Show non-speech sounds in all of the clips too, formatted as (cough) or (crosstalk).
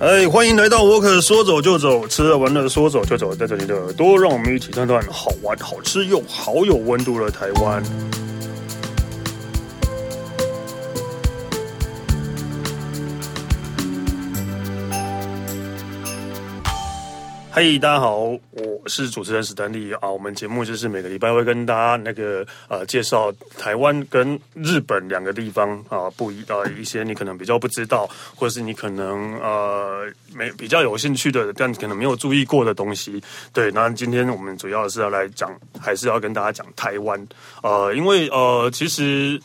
哎，欢迎来到沃克，说走就走，吃了玩乐说走就走，带着你的耳朵，让我们一起探探好玩、好吃又好有温度的台湾。嘿，大家好，我是主持人史丹利啊。我们节目就是每个礼拜会跟大家那个呃介绍台湾跟日本两个地方啊不一呃一些你可能比较不知道，或者是你可能呃没比较有兴趣的，但可能没有注意过的东西。对，那今天我们主要是要来讲，还是要跟大家讲台湾。呃，因为呃其实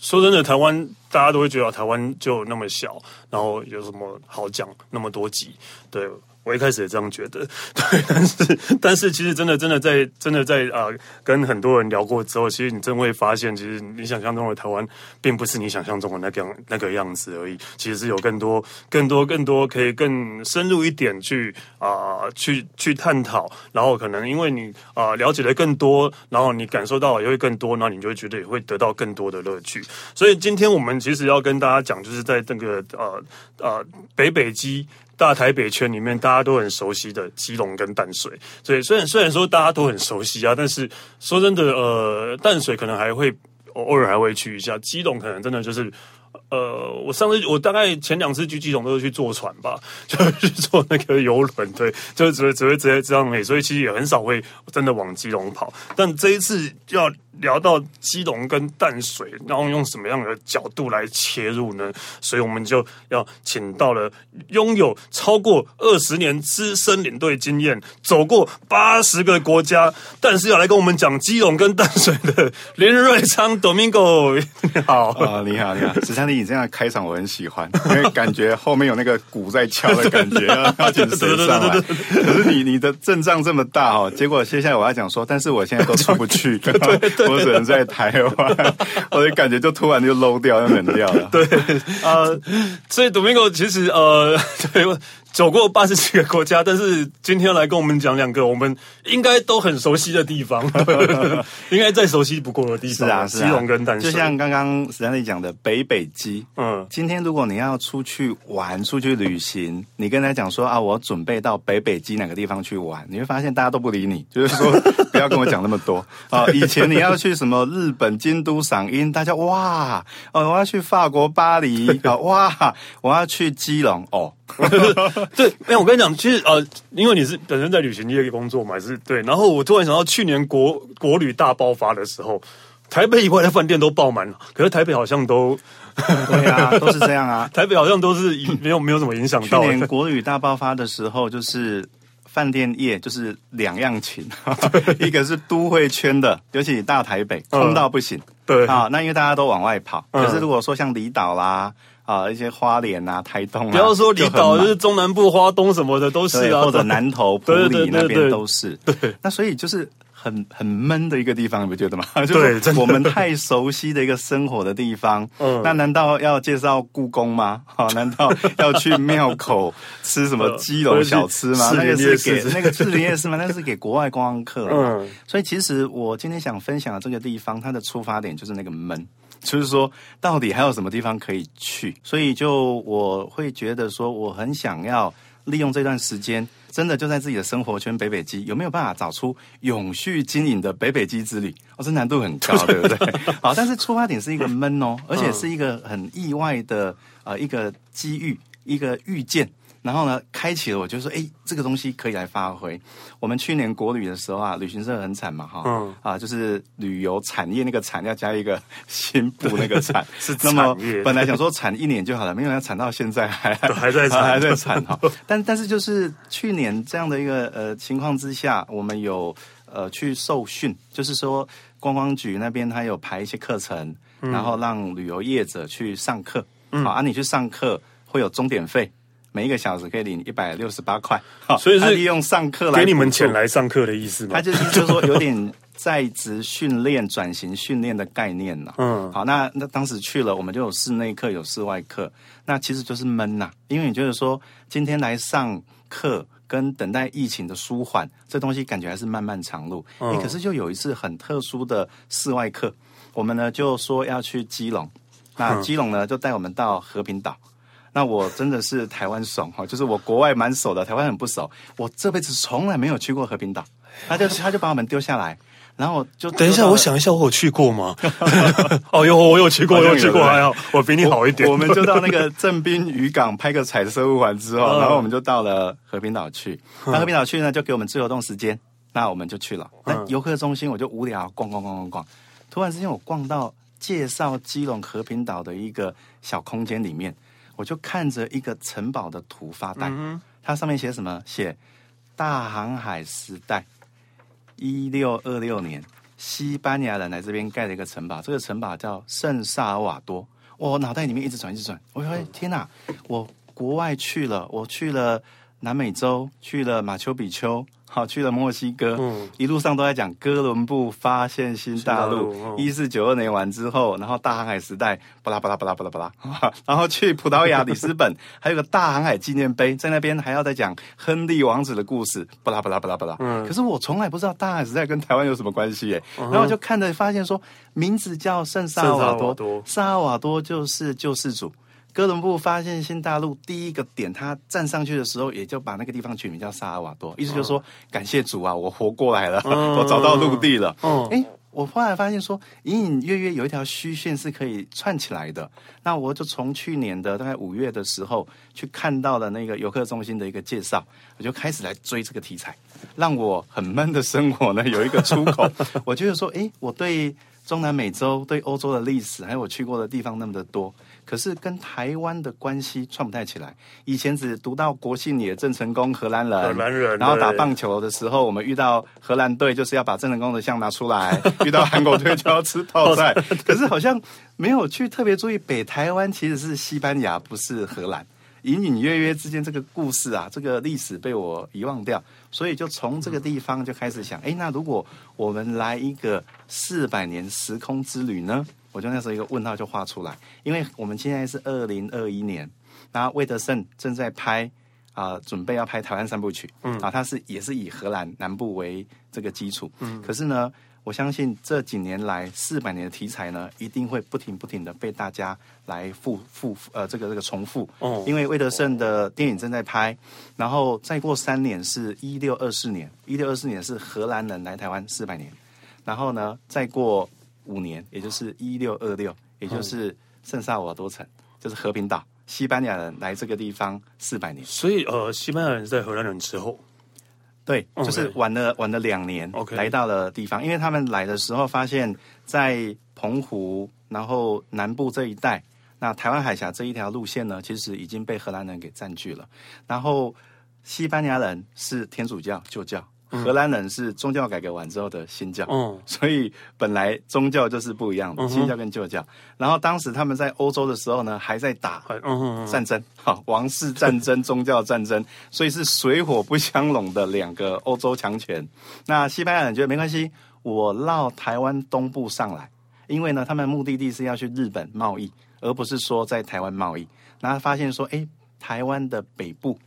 说真的，台湾大家都会觉得台湾就那么小，然后有什么好讲那么多集？对。我一开始也这样觉得，(laughs) 对，但是但是其实真的真的在真的在啊、跟很多人聊过之后，其实你真会发现，其实你想象中的台湾，并不是你想象中的那个样那个样子而已。其实是有更多更多更多可以更深入一点去啊、去去探讨。然后可能因为你啊、了解的更多，然后你感受到也会更多，然后你就会觉得也会得到更多的乐趣。所以今天我们其实要跟大家讲，就是在这个呃呃北北基。大台北圈里面，大家都很熟悉的基隆跟淡水，所以虽然虽然说大家都很熟悉啊，但是说真的，呃，淡水可能还会偶尔还会去一下，基隆可能真的就是。呃，我上次我大概前两次去基隆都是去坐船吧，(laughs) 就是坐那个游轮，对，就只会只会直接这样美，所以其实也很少会真的往基隆跑。但这一次要聊到基隆跟淡水，然后用什么样的角度来切入呢？所以我们就要请到了拥有超过二十年资深领队经验，走过八十个国家，但是要来跟我们讲基隆跟淡水的 (laughs) 林瑞昌 Domingo，你好啊，你好，你好，史丹利。你这样开场我很喜欢，(laughs) 因为感觉后面有那个鼓在敲的感觉，(laughs) 要紧身上来？可是你你的阵仗这么大哦，结果接下来我要讲说，但是我现在都出不去，(laughs) 我只能在台湾，我的感觉就突然就 low 掉，又冷掉了。对，呃，所以 Domingo 其实呃，对。走过八十几个国家，但是今天要来跟我们讲两个我们应该都很熟悉的地方，(laughs) 应该再熟悉不过的地方。是啊，是啊，基隆跟淡水，就像刚刚史丹利讲的北北基。嗯，今天如果你要出去玩、出去旅行，你跟他讲说啊，我准备到北北基哪个地方去玩，你会发现大家都不理你，就是说不要跟我讲那么多啊。(laughs) 以前你要去什么日本京都赏樱，大家哇哦，我要去法国巴黎啊，哇，我要去基隆哦。(laughs) 对，哎，我跟你讲，其实呃，因为你是本身在旅行业工作嘛，还是对。然后我突然想到，去年国国旅大爆发的时候，台北以外的饭店都爆满了，可是台北好像都，对啊，(laughs) 都是这样啊。台北好像都是没有没有什么影响到。去年国旅大爆发的时候，就是饭店业就是两样情，(laughs) 一个是都会圈的，尤其大台北空到不行，对啊，那因为大家都往外跑。可是如果说像离岛啦。啊，一些花莲啊、台东啊，不要说离岛，就是中南部花东什么的都是啊，或者南投、埔里那边都是。对，对，那所以就是很很闷的一个地方，你不觉得吗？(laughs) 对，就是我们太熟悉的一个生活的地方。嗯，那难道要介绍故宫吗？(laughs) 啊，难道要去庙口吃什么基隆小吃吗？那个是给那个士林夜市吗？那是给国外观光客。嗯，所以其实我今天想分享的这个地方，它的出发点就是那个闷。就是说，到底还有什么地方可以去？所以就我会觉得说，我很想要利用这段时间，真的就在自己的生活圈北北基，有没有办法找出永续经营的北北基之旅？哦，这难度很高，对不对？(laughs) 好，但是出发点是一个闷哦，而且是一个很意外的呃一个机遇，一个遇见。然后呢，开启了我就说，哎，这个东西可以来发挥。我们去年国旅的时候啊，旅行社很惨嘛，哈、嗯，啊，就是旅游产业那个产要加一个新部那个产，(laughs) 是那么本来想说产一年就好了，没有要产到现在还 (laughs) 还在产还在产哈。(laughs) 但但是就是去年这样的一个呃情况之下，我们有呃去受训，就是说观光局那边他有排一些课程，嗯、然后让旅游业者去上课，啊，你去上课会有钟点费。每一个小时可以领一百六十八块，所以是利用上课来给你们钱来上课的意思吗？他就是就是说有点在职训练、转型训练的概念呢。嗯，好，那那当时去了，我们就有室内课，有室外课，那其实就是闷呐，因为你就是说今天来上课跟等待疫情的舒缓，这东西感觉还是漫漫长路。嗯，可是就有一次很特殊的室外课，我们呢就说要去基隆，那基隆呢就带我们到和平岛。那我真的是台湾怂哈，就是我国外蛮熟的，台湾很不熟。我这辈子从来没有去过和平岛，他就他就把我们丢下来，然后就 (laughs) 等一下，我想一下，我有去过吗？(laughs) 哦，有，我有去过，我有去过，还好，我比你好一点。我们就到那个正滨渔港拍个彩色物环之后，(laughs) 然后我们就到了和平岛去。那和平岛去呢，就给我们自由动时间，那我们就去了。那游客中心我就无聊逛逛逛逛逛，突然之间我逛到介绍基隆和平岛的一个小空间里面。我就看着一个城堡的图发呆，它上面写什么？写大航海时代，一六二六年，西班牙人来这边盖了一个城堡，这个城堡叫圣萨尔瓦多。我脑袋里面一直转，一直转。我说：“天哪！我国外去了，我去了南美洲，去了马丘比丘。”好，去了墨西哥，嗯、一路上都在讲哥伦布发现新大陆。一四九二年完之后，然后大航海时代，巴拉巴拉巴拉巴拉巴拉，然后去葡萄牙里斯本，还有个大航海纪念碑，在那边还要再讲亨利王子的故事，巴拉巴拉巴拉巴拉。嗯，可是我从来不知道大航海时代跟台湾有什么关系耶。嗯、然后我就看着发现说，名字叫圣萨瓦多，萨尔瓦多就是救世主。哥伦布发现新大陆第一个点，他站上去的时候，也就把那个地方取名叫萨尔瓦多，意思就是说感谢主啊，我活过来了，我找到陆地了。哎，我后来发现说，隐隐约约有一条虚线是可以串起来的。那我就从去年的大概五月的时候去看到了那个游客中心的一个介绍，我就开始来追这个题材，让我很闷的生活呢有一个出口。我觉得说，哎，我对中南美洲、对欧洲的历史，还有我去过的地方那么的多。可是跟台湾的关系串不太起来。以前只读到国姓也郑成功，荷兰人，荷兰人。然后打棒球的时候，我们遇到荷兰队，就是要把郑成功的像拿出来；遇到韩国队，就要吃泡菜。(laughs) 可是好像没有去特别注意，北台湾其实是西班牙，不是荷兰。隐隐约约之间，这个故事啊，这个历史被我遗忘掉。所以就从这个地方就开始想，哎，那如果我们来一个四百年时空之旅呢？我就那时候一个问号就画出来，因为我们现在是二零二一年，然后魏德圣正在拍啊、呃，准备要拍台湾三部曲，嗯，啊，他是也是以荷兰南部为这个基础，嗯，可是呢，我相信这几年来四百年的题材呢，一定会不停不停的被大家来复复呃这个这个重复，哦，因为魏德圣的电影正在拍，然后再过三年是一六二四年，一六二四年是荷兰人来台湾四百年，然后呢，再过。五年，也就是一六二六，也就是圣萨尔瓦多城，就是和平岛。西班牙人来这个地方四百年，所以呃，西班牙人在荷兰人之后，对，就是晚了晚了两年，OK，来到了地方，因为他们来的时候发现，在澎湖，然后南部这一带，那台湾海峡这一条路线呢，其实已经被荷兰人给占据了。然后西班牙人是天主教旧教。荷兰人是宗教改革完之后的新教，嗯，所以本来宗教就是不一样的，新教跟旧教。然后当时他们在欧洲的时候呢，还在打战争，好，王室战争、宗教战争，(laughs) 所以是水火不相容的两个欧洲强权。那西班牙人觉得没关系，我绕台湾东部上来，因为呢，他们目的地是要去日本贸易，而不是说在台湾贸易。然后发现说，哎，台湾的北部。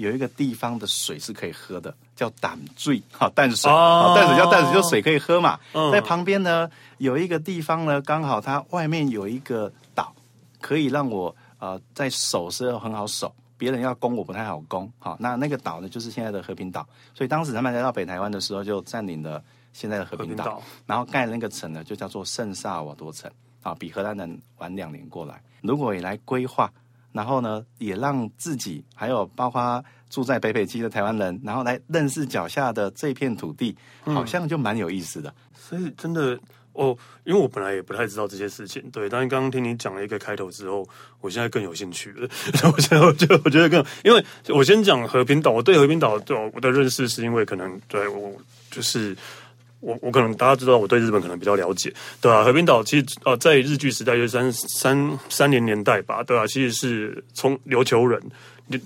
有一个地方的水是可以喝的，叫淡水，好淡水，好淡水叫淡水，就水可以喝嘛。在旁边呢，有一个地方呢，刚好它外面有一个岛，可以让我呃在守是很好守，别人要攻我不太好攻。好，那那个岛呢，就是现在的和平岛。所以当时他们来到北台湾的时候，就占领了现在的和平岛，然后盖的那个城呢，就叫做圣萨瓦多城。啊，比荷兰人晚两年过来。如果你来规划。然后呢，也让自己还有包括住在北北基的台湾人，然后来认识脚下的这片土地，好像就蛮有意思的。嗯、所以真的哦，因为我本来也不太知道这些事情，对。但是刚刚听你讲了一个开头之后，我现在更有兴趣了。(laughs) 我现在我觉得我觉得更，因为我先讲和平岛，我对和平岛对我的认识是因为可能对我就是。我我可能大家知道我对日本可能比较了解，对啊，和平岛其实呃在日据时代就是三三三零年代吧，对啊，其实是从琉球人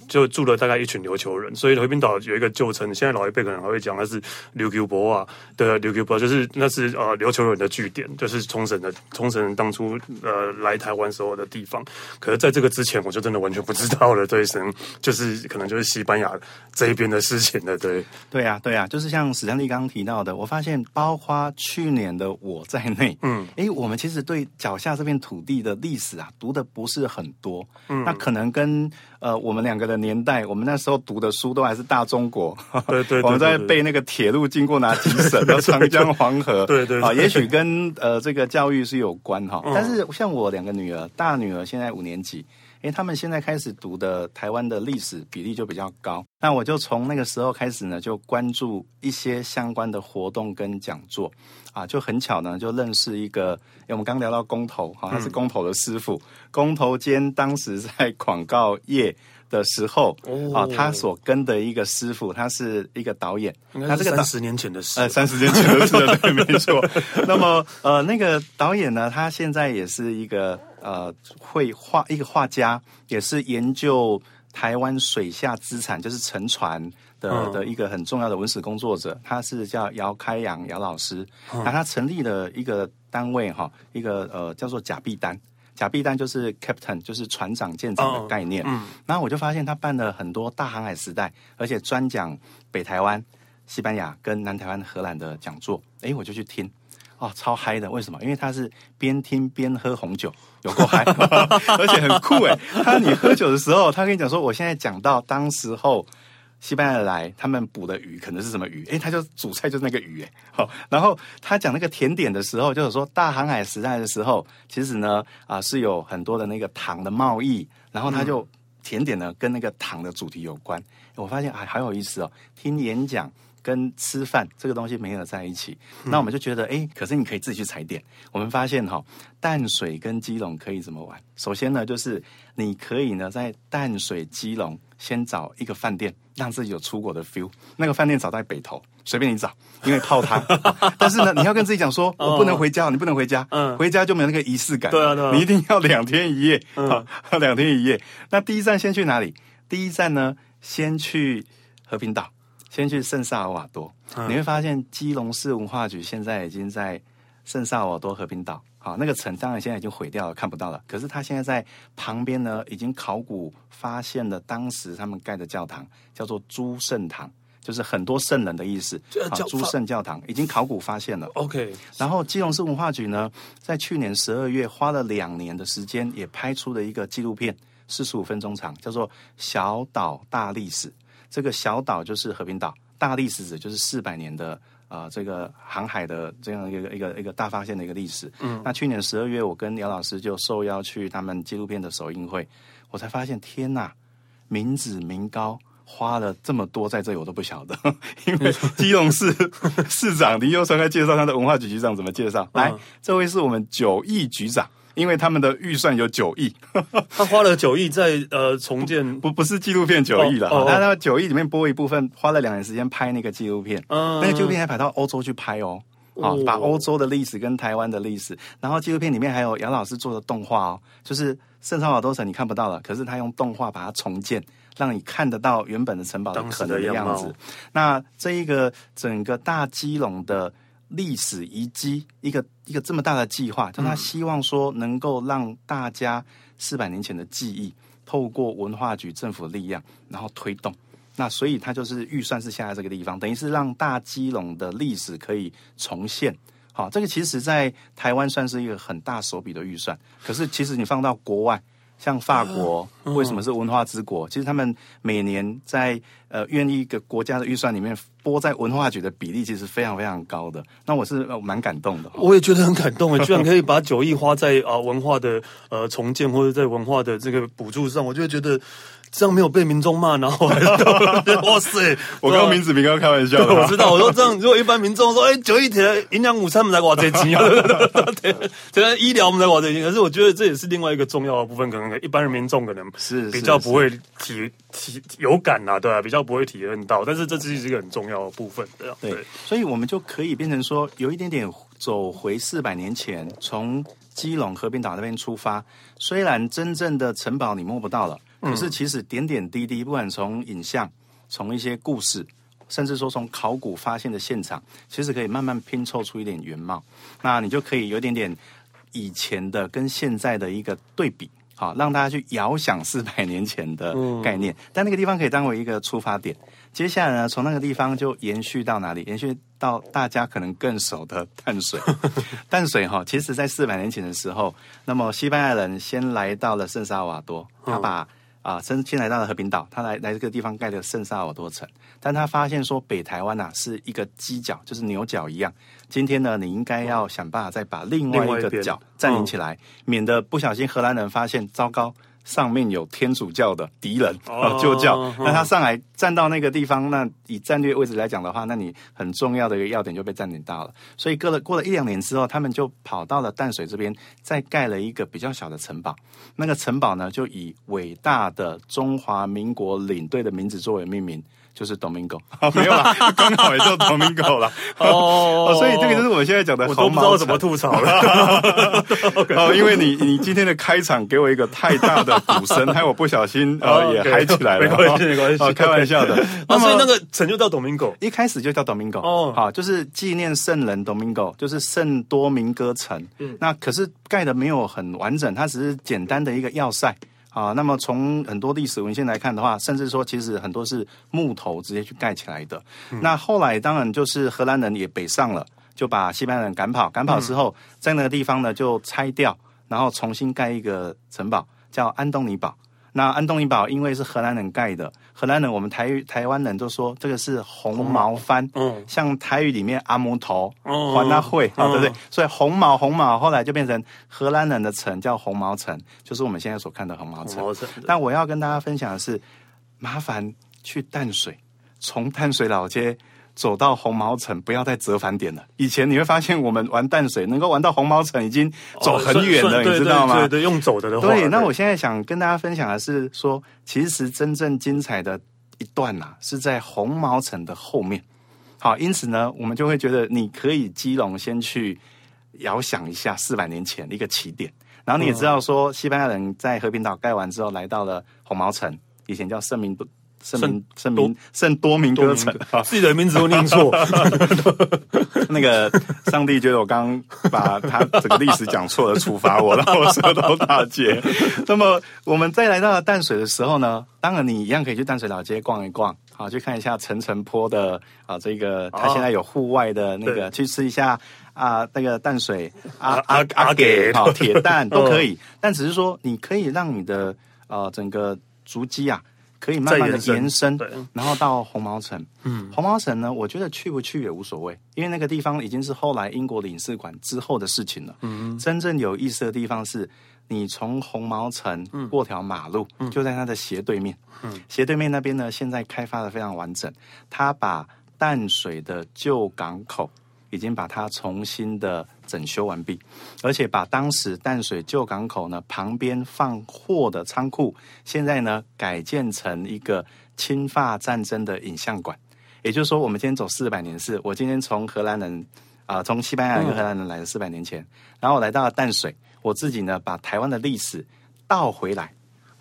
就住了大概一群琉球人，所以和平岛有一个旧称，现在老一辈可能还会讲那是琉球博啊的琉球博，就是那是呃琉球人的据点，就是冲绳的冲绳人当初呃来台湾时候的地方。可是在这个之前，我就真的完全不知道了，对，可能就是可能就是西班牙这一边的事情了，对。对啊，对啊，就是像史丹利刚刚提到的，我发现包括去年的我在内，嗯，哎，我们其实对脚下这片土地的历史啊读的不是很多，嗯，那可能跟呃我们两个的年代，我们那时候读的书都还是大中国，(laughs) 对对，对，对，(laughs) 我们在背那个铁路经过哪几省，长江黄河，对对，对，啊，也许跟呃这个教育是有关哈，但是像我两个女儿，大女儿现在五年级。因为他们现在开始读的台湾的历史比例就比较高，那我就从那个时候开始呢，就关注一些相关的活动跟讲座，啊，就很巧呢，就认识一个，我们刚聊到公投，哈，他是公投的师傅，嗯、公投监当时在广告业的时候，啊，他所跟的一个师傅，他是一个导演，他这个三十年前的事，呃，三十年前的事，(laughs) 对，没错。那么，呃，那个导演呢，他现在也是一个。呃，绘画一个画家，也是研究台湾水下资产，就是沉船的、嗯、的一个很重要的文史工作者。他是叫姚开阳姚老师，那、嗯、他成立了一个单位哈，一个呃叫做甲必丹，甲必丹就是 captain，就是船长舰长的概念。然后我就发现他办了很多大航海时代，而且专讲北台湾、西班牙跟南台湾、荷兰的讲座。哎，我就去听。哦，超嗨的！为什么？因为他是边听边喝红酒，有够嗨，(laughs) 而且很酷哎。他你喝酒的时候，他跟你讲说，我现在讲到当时候西班牙来，他们捕的鱼可能是什么鱼？哎，他就主菜就是那个鱼哎。好，然后他讲那个甜点的时候，就是说大航海时代的时候，其实呢啊是有很多的那个糖的贸易，然后他就甜点呢跟那个糖的主题有关。我发现哎，好有意思哦，听演讲。跟吃饭这个东西没有在一起，那我们就觉得，哎，可是你可以自己去踩点。我们发现哈，淡水跟基隆可以怎么玩？首先呢，就是你可以呢在淡水、基隆先找一个饭店，让自己有出国的 feel。那个饭店找在北投，随便你找，因为泡汤。(laughs) 但是呢，你要跟自己讲说，我不能回家，你不能回家，嗯，回家就没有那个仪式感。对啊，对啊，你一定要两天一夜，嗯，(laughs) 两天一夜。那第一站先去哪里？第一站呢，先去和平岛。先去圣萨尔瓦多，你会发现基隆市文化局现在已经在圣萨尔瓦多和平岛，好，那个城当然现在已经毁掉了，看不到了。可是他现在在旁边呢，已经考古发现了当时他们盖的教堂，叫做诸圣堂，就是很多圣人的意思。好，诸圣教堂已经考古发现了。OK，然后基隆市文化局呢，在去年十二月花了两年的时间，也拍出了一个纪录片，四十五分钟长，叫做《小岛大历史》。这个小岛就是和平岛，大历史指就是四百年的啊、呃，这个航海的这样一个一个一个大发现的一个历史。嗯，那去年十二月，我跟姚老师就受邀去他们纪录片的首映会，我才发现，天呐，民脂民膏花了这么多在这里，我都不晓得。(laughs) 因为基隆市市长林右昌在介绍他的文化局局长怎么介绍？来，这位是我们九亿局长。因为他们的预算有九亿，(laughs) 他花了九亿在呃重建，不不是纪录片九亿了，他、哦哦、他九亿里面拨一部分，花了两年时间拍那个纪录片，嗯、那个纪录片还跑到欧洲去拍哦，啊、哦，把欧洲的历史跟台湾的历史，然后纪录片里面还有杨老师做的动画哦，就是圣萨尔瓦多城你看不到了，可是他用动画把它重建，让你看得到原本的城堡的可能的样子。那这一个整个大基隆的。历史遗迹一个一个这么大的计划，就他希望说能够让大家四百年前的记忆，透过文化局政府的力量，然后推动。那所以他就是预算是下在这个地方，等于是让大基隆的历史可以重现。好，这个其实在台湾算是一个很大手笔的预算，可是其实你放到国外。像法国为什么是文化之国？其实他们每年在呃愿意一个国家的预算里面拨在文化局的比例，其实非常非常高的。那我是蛮感动的，我也觉得很感动诶，(laughs) 居然可以把九亿花在啊文化的呃重建或者在文化的这个补助上，我就会觉得。这样没有被民众骂，然后还 (laughs) 哇塞！我刚刚名字没跟他开玩笑，我知道。我说这样，如果一般民众说，哎，九亿铁营养午餐，我们在挂这钱啊，对，这个医疗我们在挂这钱。可是我觉得这也是另外一个重要的部分，可能一般人民众可能是比较不会体体有感呐，对吧？比较不会体验到，但是这其实是一个很重要的部分，对。对，所以我们就可以变成说，有一点点走回四百年前，从基隆和平岛那边出发，虽然真正的城堡你摸不到了。可是其实点点滴滴，不管从影像，从一些故事，甚至说从考古发现的现场，其实可以慢慢拼凑出一点原貌。那你就可以有点点以前的跟现在的一个对比。好，让大家去遥想四百年前的概念，嗯、但那个地方可以当为一个出发点。接下来呢，从那个地方就延续到哪里？延续到大家可能更熟的淡水。(laughs) 淡水哈，其实在四百年前的时候，那么西班牙人先来到了圣萨瓦多，他把、嗯啊，先先来到了和平岛，他来来这个地方盖的圣萨尔瓦多城，但他发现说北台湾呐、啊、是一个犄角，就是牛角一样。今天呢，你应该要想办法再把另外一个角占领起来，免得不小心荷兰人发现，糟糕。上面有天主教的敌人啊，(laughs) 旧教，那他上来站到那个地方，那以战略位置来讲的话，那你很重要的一个要点就被占领到了。所以过了过了一两年之后，他们就跑到了淡水这边，再盖了一个比较小的城堡。那个城堡呢，就以伟大的中华民国领队的名字作为命名。就是 Domingo，(laughs) 没有啦，(laughs) 刚好也叫 Domingo 了。(laughs) 哦，所以这个就是我们现在讲的，我都不知道怎么吐槽了。哦，因为你你今天的开场给我一个太大的鼓声，害我不小心呃也嗨起来了。没关系，没关系，开玩笑的。那所以那个城就叫 Domingo，一开始就叫 Domingo。哦，好，就是纪念圣人 Domingo，就是圣多明哥城。嗯，那可是盖的没有很完整，它只是简单的一个要塞。啊，那么从很多历史文献来看的话，甚至说其实很多是木头直接去盖起来的。嗯、那后来当然就是荷兰人也北上了，就把西班牙人赶跑，赶跑之后，嗯、在那个地方呢就拆掉，然后重新盖一个城堡，叫安东尼堡。那安东尼堡因为是荷兰人盖的，荷兰人我们台台湾人都说这个是红毛番，嗯，像台语里面阿姆头，还他会啊，对不对？所以红毛红毛后来就变成荷兰人的城，叫红毛城，就是我们现在所看的红毛城。红毛城。但我要跟大家分享的是，麻烦去淡水，从淡水老街。走到红毛城，不要再折返点了。以前你会发现，我们玩淡水能够玩到红毛城，已经走很远了，哦、你知道吗？对对，对，用走的的话。对，那我现在想跟大家分享的是说，其实真正精彩的一段呐、啊，是在红毛城的后面。好，因此呢，我们就会觉得你可以基隆先去遥想一下四百年前的一个起点，然后你也知道说，西班牙人在和平岛盖完之后，来到了红毛城，以前叫圣明圣明圣明圣多明哥城，自己的名字都念错。(laughs) 那个上帝觉得我刚把他整个历史讲错了，处罚我，让 (laughs) 我舌头打结。那么我们再来到了淡水的时候呢，当然你一样可以去淡水老街逛一逛，好，去看一下陈澄波的啊，这个他现在有户外的那个，去吃一下啊，那个淡水阿阿阿给好铁蛋都可以，但只是说你可以让你的啊整个足迹啊。可以慢慢的延伸，然后到红毛城。嗯，红毛城呢，我觉得去不去也无所谓，因为那个地方已经是后来英国领事馆之后的事情了。嗯，真正有意思的地方是，你从红毛城过条马路，就在它的斜对面。嗯，斜对面那边呢，现在开发的非常完整，它把淡水的旧港口。已经把它重新的整修完毕，而且把当时淡水旧港口呢旁边放货的仓库，现在呢改建成一个侵法战争的影像馆。也就是说，我们今天走四百年是，我今天从荷兰人啊，从、西班牙一个荷兰人来的四百年前，然后我来到了淡水，我自己呢把台湾的历史倒回来。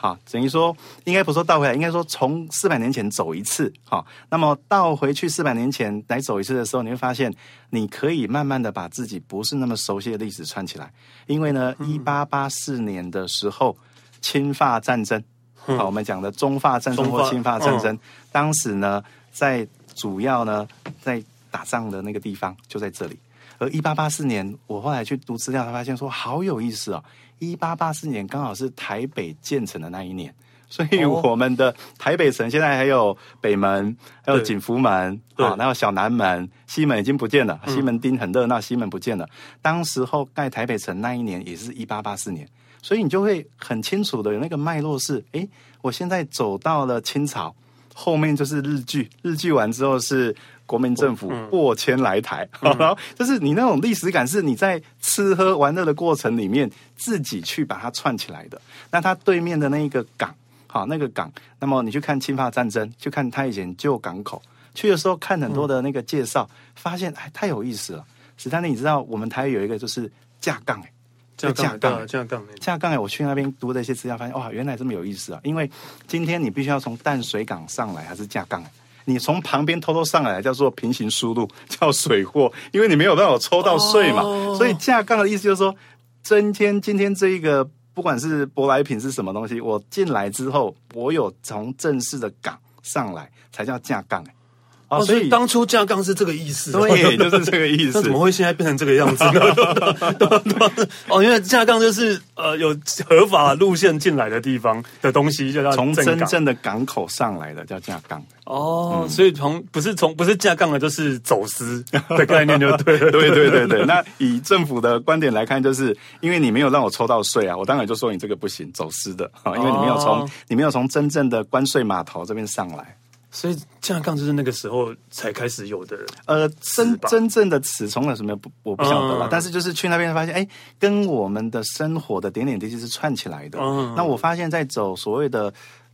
好，等于说，应该不说倒回来，应该说从四百年前走一次。好，那么倒回去四百年前来走一次的时候，你会发现，你可以慢慢的把自己不是那么熟悉的历史串起来。因为呢，一八八四年的时候，侵法战争，好，我们讲的中法战争或侵法战争，当时呢，在主要呢在打仗的那个地方就在这里。而一八八四年，我后来去读资料，才发现说好有意思哦。一八八四年刚好是台北建成的那一年，所以我们的台北城现在还有北门，还有景福门啊，然后小南门、西门已经不见了，西门町很热闹，西门不见了。当时候盖台北城那一年也是一八八四年，所以你就会很清楚的有那个脉络是，诶，我现在走到了清朝，后面就是日据，日据完之后是。国民政府过千来台，(laughs) 然后就是你那种历史感，是你在吃喝玩乐的过程里面自己去把它串起来的。那它对面的那一个港，好，那个港，那么你去看侵华战争，去看它以前旧港口，去的时候看很多的那个介绍，发现哎太有意思了。史丹利，你知道我们台有一个就是架杠哎，架杠，架杠，架杠。我去那边读的一些资料，发现哇，原来这么有意思啊！因为今天你必须要从淡水港上来，还是架杠？你从旁边偷偷上来叫做平行输入，(laughs) 叫水货，因为你没有办法抽到税嘛。哦、所以架杠的意思就是说，今天今天这一个不管是舶来品是什么东西，我进来之后，我有从正式的港上来，才叫架杠。哦，所以当初架杠是这个意思，对，就是这个意思。那怎么会现在变成这个样子呢？(laughs) 哦，因为架杠就是呃有合法路线进来的地方的东西，就叫从真正的港口上来的叫架杠。哦，嗯、所以从不是从不是架杠的，就是走私的概念，就对了。(laughs) 对对对对。那以政府的观点来看，就是因为你没有让我抽到税啊，我当然就说你这个不行，走私的啊，因为你没有从、哦、你没有从真正的关税码头这边上来。所以架杠就是那个时候才开始有的，呃，真真正的词从了什么不我不晓得了，嗯、但是就是去那边发现，哎，跟我们的生活的点点滴滴是串起来的。嗯、那我发现，在走所谓的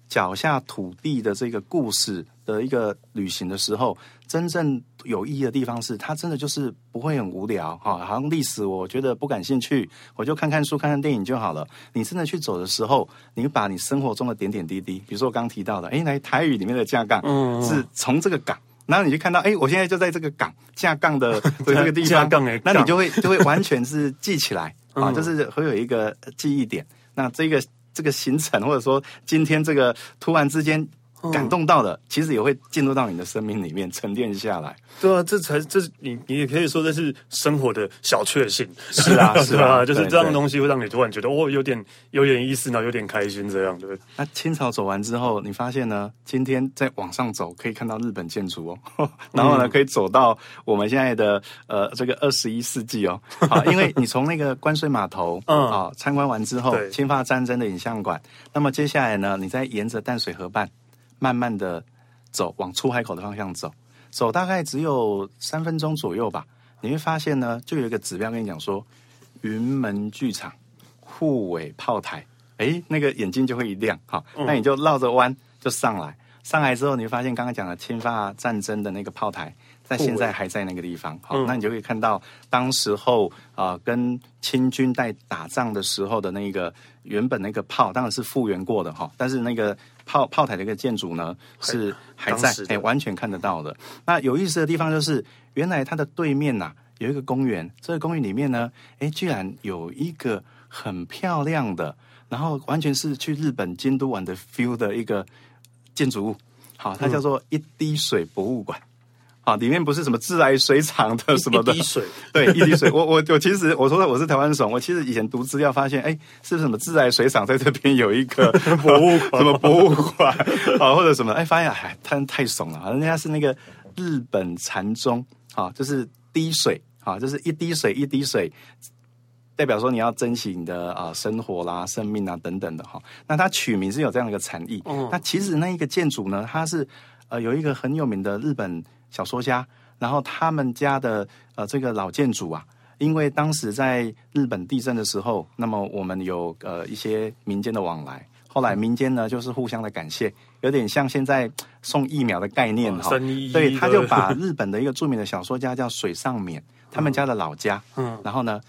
脚下土地的这个故事的一个旅行的时候，真正有意义的地方是，它真的就是不会很无聊哈，好像历史我觉得不感兴趣，我就看看书、看看电影就好了。你真的去走的时候，你把你生活中的点点滴滴，比如说我刚刚提到的，哎，来台语里面的架杠，嗯，是从这个港，然后你就看到，哎，我现在就在这个港架杠的 (laughs) 这个地方，那你就会就会完全是记起来 (laughs) 啊，就是会有一个记忆点。那这个这个行程，或者说今天这个突然之间。感动到的，其实也会进入到你的生命里面沉淀下来。对啊，这才这是你你也可以说这是生活的小确幸。(laughs) 是啊，是啊，(laughs) 就是这样的东西会让你突然觉得哦，有点有点意思呢，有点开心这样对不对？那清朝走完之后，你发现呢，今天再往上走可以看到日本建筑哦，(laughs) 然后呢可以走到我们现在的呃这个二十一世纪哦。好，因为你从那个关税码头嗯啊参观完之后，清法战争的影像馆，那么接下来呢，你再沿着淡水河畔。慢慢的走，往出海口的方向走，走大概只有三分钟左右吧。你会发现呢，就有一个指标跟你讲说，云门剧场护尾炮台，诶，那个眼睛就会一亮，好，那你就绕着弯就上来。上来之后，你会发现刚刚讲的侵法战争的那个炮台，在现在还在那个地方，好，那你就可以看到当时候啊、呃，跟清军在打仗的时候的那个原本那个炮，当然是复原过的哈，但是那个。炮炮台的一个建筑呢，是还在，哎，完全看得到的。那有意思的地方就是，原来它的对面呐、啊、有一个公园，这个公园里面呢，哎，居然有一个很漂亮的，然后完全是去日本京都玩的 feel 的一个建筑物，好，它叫做一滴水博物馆。啊，里面不是什么自来水厂的什么的，一滴水，(laughs) 对，一滴水。我我我其实我说我是台湾省，我其实以前读资料发现，哎，是不是什么自来水厂在这边有一个 (laughs) 博物馆，(laughs) 什么博物馆啊，或者什么？哎，发现哎，太太怂了，人家是那个日本禅宗，啊，就是滴水，啊，就是一滴水一滴水，代表说你要珍惜你的啊生活啦、生命啊等等的哈。那它取名是有这样的一个禅意。嗯，那其实那一个建筑呢，它是呃有一个很有名的日本。小说家，然后他们家的呃这个老建筑啊，因为当时在日本地震的时候，那么我们有呃一些民间的往来，后来民间呢就是互相的感谢，有点像现在送疫苗的概念哈，对，他就把日本的一个著名的小说家叫水上勉，他们家的老家，嗯，然后呢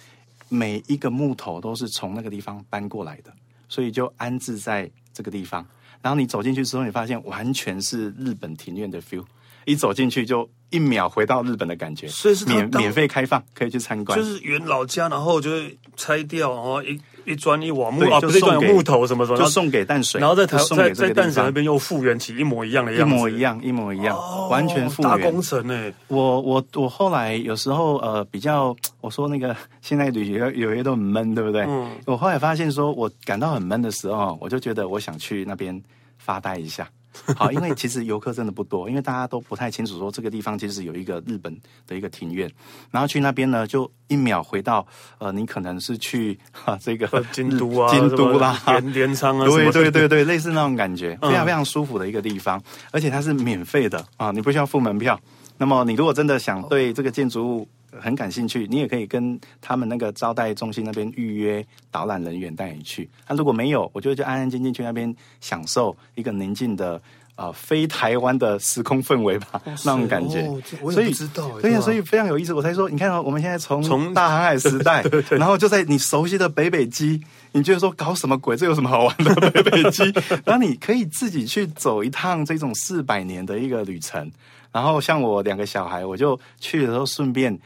每一个木头都是从那个地方搬过来的，所以就安置在这个地方，然后你走进去之后，你发现完全是日本庭院的 feel。一走进去就一秒回到日本的感觉，所以是免免费开放，可以去参观。就是原老家，然后就是拆掉，然后一一砖一瓦木啊，不是砖有木头什么什么，就送给淡水，然后在台在在淡水那边又复原起一模一样的样子，一模一样，一模一样，哦、完全复原。大工程呢？我我我后来有时候呃比较，我说那个现在旅游有些都很闷，对不对？嗯。我后来发现说，我感到很闷的时候，我就觉得我想去那边发呆一下。好，因为其实游客真的不多，因为大家都不太清楚说这个地方其实有一个日本的一个庭院，然后去那边呢，就一秒回到呃，你可能是去哈、啊、这个京都啊，京都啦，镰仓啊，对对对对，类似那种感觉，非常非常舒服的一个地方，嗯、而且它是免费的啊，你不需要付门票。那么你如果真的想对这个建筑物，很感兴趣，你也可以跟他们那个招待中心那边预约导览人员带你去。那如果没有，我觉得就安安静静去那边享受一个宁静的啊、呃，非台湾的时空氛围吧，哦、那种感觉。所以对呀，所以非常有意思。我才说，你看哦，我们现在从从大航海时代，(laughs) 然后就在你熟悉的北北基，你觉得说搞什么鬼？这有什么好玩的北北基？(laughs) 然后你可以自己去走一趟这种四百年的一个旅程。然后像我两个小孩，我就去的时候顺便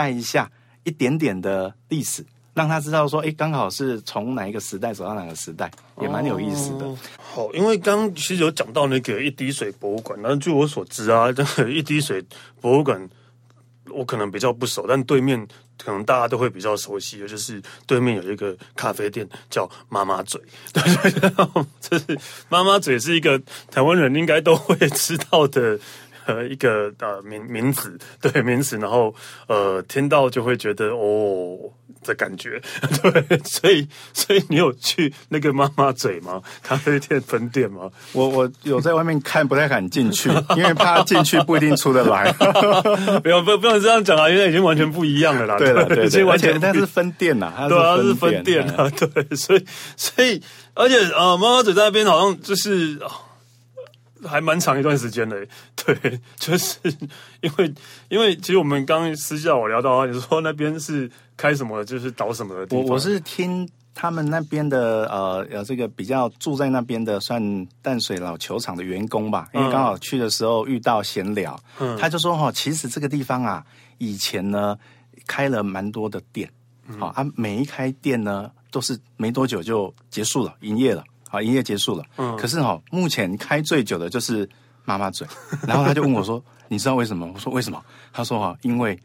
带一下一点点的历史。让他知道说，哎，刚好是从哪一个时代走到哪个时代，也蛮有意思的。好，因为刚其实有讲到那个一滴水博物馆，那据我所知啊，(laughs) 这个一滴水博物馆，我可能比较不熟，但对面可能大家都会比较熟悉的，就是对面有一个咖啡店叫妈妈嘴，对 (laughs) 对对，就是妈妈嘴是一个台湾人应该都会知道的。呃，一个呃名名词，(laughs) 对名词，然后呃听到就会觉得哦的感觉，(laughs) 对，所以所以你有去那个妈妈嘴吗？(laughs) 咖啡店分店吗？我我有在外面看，不太敢进去，因为怕进去不一定出得来。不要不不要这样讲啊，因为已经完全不一样了啦。对了对，对，对，完全它是分店呐，它对啊，是分店啊，对，所以所以而且呃妈妈嘴在那边好像就是。还蛮长一段时间的，(laughs) 对，就是因为因为其实我们刚刚私下我聊到啊，你说那边是开什么，就是倒什么的地方。我我是听他们那边的呃呃这个比较住在那边的算淡水老球场的员工吧，因为刚好去的时候遇到闲聊，嗯，他就说哈，其实这个地方啊，以前呢开了蛮多的店，好、嗯、啊，每一开店呢都是没多久就结束了，营业了。好，营业结束了。嗯，可是哈、哦，目前开最久的就是妈妈嘴。(laughs) 然后他就问我说：“你知道为什么？”我说：“为什么？”他说：“哈，因为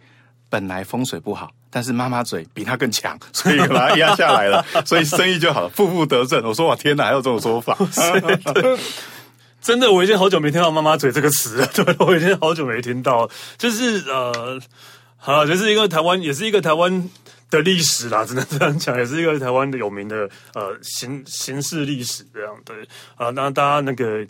本来风水不好，但是妈妈嘴比他更强，(laughs) 所以把他压下来了，(laughs) 所以生意就好了，负负得正。”我说：“哇，天哪，还有这种说法？真的，我已经好久没听到‘妈妈嘴’这个词了。对，我已经好久没听到。就是呃，好，就是一个台湾，也是一个台湾。”的历史啦，(laughs) 只能这样讲，也是一个台湾的有名的呃刑刑事历史这样对啊，那大家那个。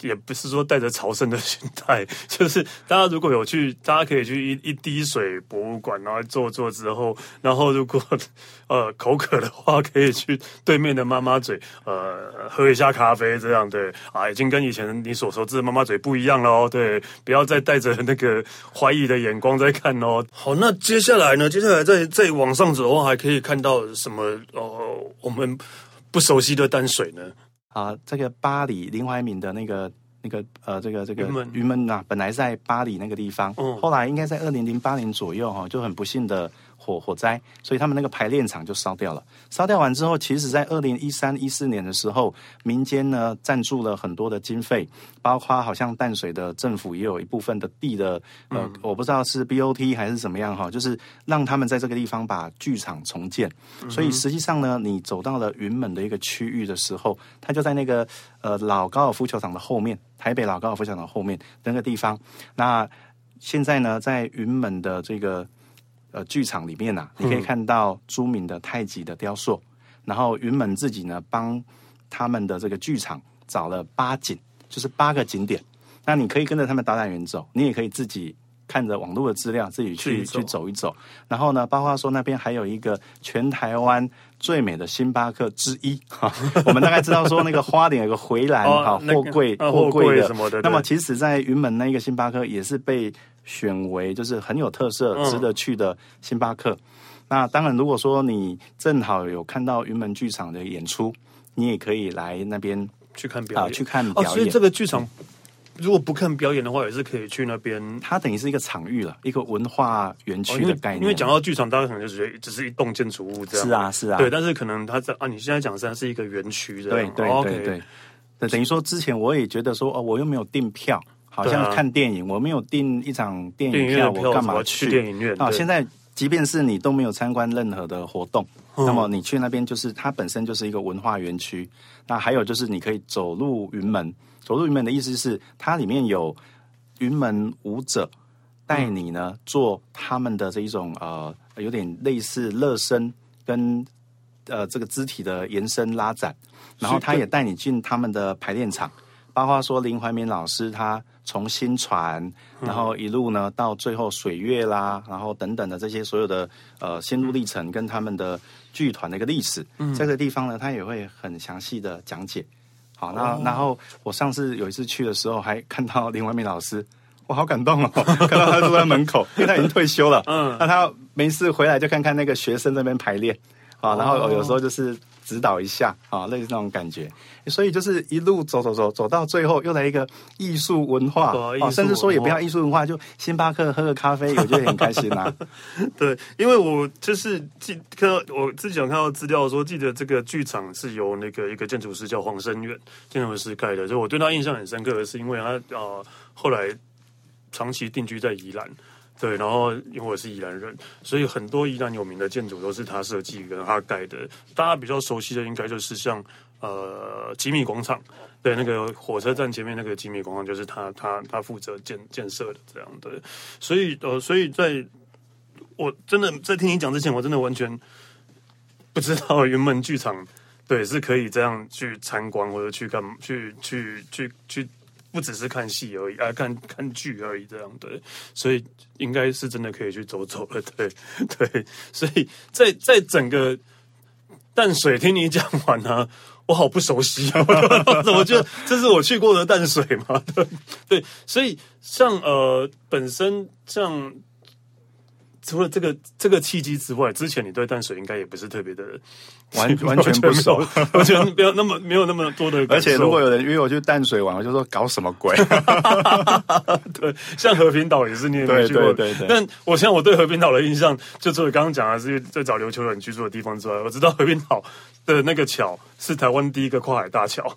也不是说带着朝圣的心态，(laughs) 就是大家如果有去，大家可以去一一滴水博物馆，然后坐坐之后，然后如果 (laughs) 呃口渴的话，可以去对面的妈妈嘴，呃喝一下咖啡这样对啊，已经跟以前你所熟知的妈妈嘴不一样了哦，对，不要再带着那个怀疑的眼光在看哦。好，那接下来呢？接下来再再往上走的话，还可以看到什么？哦、我们不熟悉的淡水呢？啊，这个巴黎林怀民的那个那个呃，这个这个云门啊，本来在巴黎那个地方，嗯，后来应该在二零零八年左右哈，就很不幸的。火火灾，所以他们那个排练场就烧掉了。烧掉完之后，其实在二零一三一四年的时候，民间呢赞助了很多的经费，包括好像淡水的政府也有一部分的地的，呃，嗯、我不知道是 BOT 还是怎么样哈，就是让他们在这个地方把剧场重建。所以实际上呢，你走到了云门的一个区域的时候，它就在那个呃老高尔夫球场的后面，台北老高尔夫球场的后面那个地方。那现在呢，在云门的这个。呃，剧场里面呐、啊，你可以看到朱铭的太极的雕塑，嗯、然后云门自己呢帮他们的这个剧场找了八景，就是八个景点。那你可以跟着他们导览员走，你也可以自己看着网络的资料自己去去走一走。然后呢，包括说那边还有一个全台湾最美的星巴克之一，哈，(laughs) 我们大概知道说那个花莲有个回蓝哈货柜货柜的什么的。那么其实，在云门那个星巴克也是被。选为就是很有特色、值得去的星巴克。嗯、那当然，如果说你正好有看到云门剧场的演出，你也可以来那边去看表演。啊、去看表演。哦，所以这个剧场如果不看表演的话，也是可以去那边。它等于是一个场域了，一个文化园区的概念。哦、因为讲到剧场，大家可能就觉得只是一栋建筑物这样。是啊，是啊。对，但是可能它在啊，你现在讲的是一个园区这样。对对对对。等于说之前我也觉得说哦，我又没有订票。好像看电影，我没有订一场电影票，我干嘛去电影院？啊，现在即便是你都没有参观任何的活动，那么你去那边就是它本身就是一个文化园区。那还有就是你可以走入云门，走入云门的意思是它里面有云门舞者带你呢做他们的这一种呃有点类似热身跟呃这个肢体的延伸拉展，然后他也带你进他们的排练场，包括说林怀民老师他。从新传，然后一路呢到最后水月啦，然后等等的这些所有的呃心路历程跟他们的剧团的一个历史，嗯，这个地方呢，他也会很详细的讲解。好，那然后我上次有一次去的时候，还看到林怀民老师，我好感动哦，(laughs) 看到他坐在门口，(laughs) 因为他已经退休了，嗯，那他没事回来就看看那个学生那边排练，啊，然后有时候就是。指导一下啊，类似那种感觉，所以就是一路走走走走到最后，又来一个艺术文化啊，甚至说也不要艺术文化，就星巴克喝个咖啡，(laughs) 我觉得很开心啊。对，因为我就是记看到我之前有看到资料说，记得这个剧场是由那个一个建筑师叫黄生远建筑师盖的，就我对他印象很深刻的是，因为他啊、呃、后来长期定居在宜兰。对，然后因为我是宜兰人，所以很多宜兰有名的建筑都是他设计跟他盖的。大家比较熟悉的应该就是像呃吉米广场，对，那个火车站前面那个吉米广场就是他他他负责建建设的这样的。所以呃，所以在我真的在听你讲之前，我真的完全不知道云门剧场对是可以这样去参观或者去干嘛去去去去。不只是看戏而已，啊，看看剧而已，这样对，所以应该是真的可以去走走了，对对，所以在在整个淡水听你讲完呢，啊，我好不熟悉啊，我怎么觉得这是我去过的淡水嘛？对对，所以像呃，本身像。除了这个这个契机之外，之前你对淡水应该也不是特别的完 (laughs) 完全不熟，完全 (laughs) 没有那么没有那么多的。而且如果有人约我去淡水玩，我就说搞什么鬼？(laughs) 对，像和平岛也是你也没去过，对对对对。但我现在我对和平岛的印象，就除了刚刚讲的是在找琉球人居住的地方之外，我知道和平岛的那个桥是台湾第一个跨海大桥，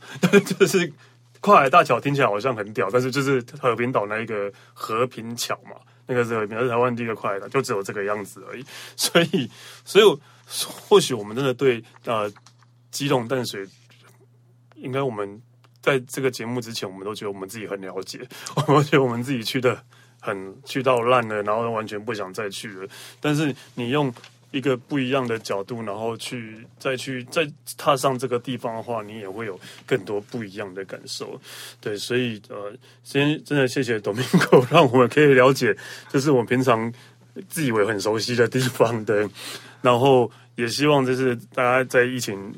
就是跨海大桥听起来好像很屌，但是就是和平岛那一个和平桥嘛。那个是台湾第一个快的，就只有这个样子而已。(laughs) 所以，所以或许我们真的对呃，基隆淡水，应该我们在这个节目之前，我们都觉得我们自己很了解，我们觉得我们自己去的很去到烂了，然后完全不想再去了。但是你用。一个不一样的角度，然后去再去再踏上这个地方的话，你也会有更多不一样的感受。对，所以呃，先真的谢谢 Domingo，让我们可以了解，这是我们平常自以为很熟悉的地方。的，然后也希望就是大家在疫情。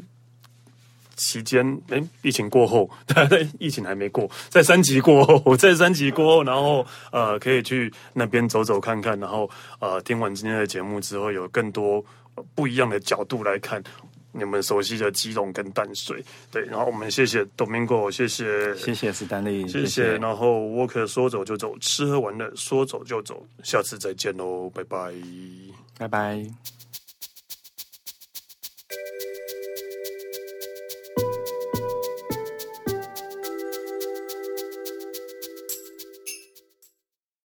期间，哎，疫情过后，(laughs) 在疫情还没过，在三级过后，在三级过后，然后呃，可以去那边走走看看，然后呃，听完今天的节目之后，有更多不一样的角度来看你们熟悉的基隆跟淡水。对，然后我们谢谢 Domingo，谢谢，谢谢史丹利，谢谢。谢谢然后 Walker 说走就走，吃喝玩乐说走就走，下次再见喽，拜拜，拜拜。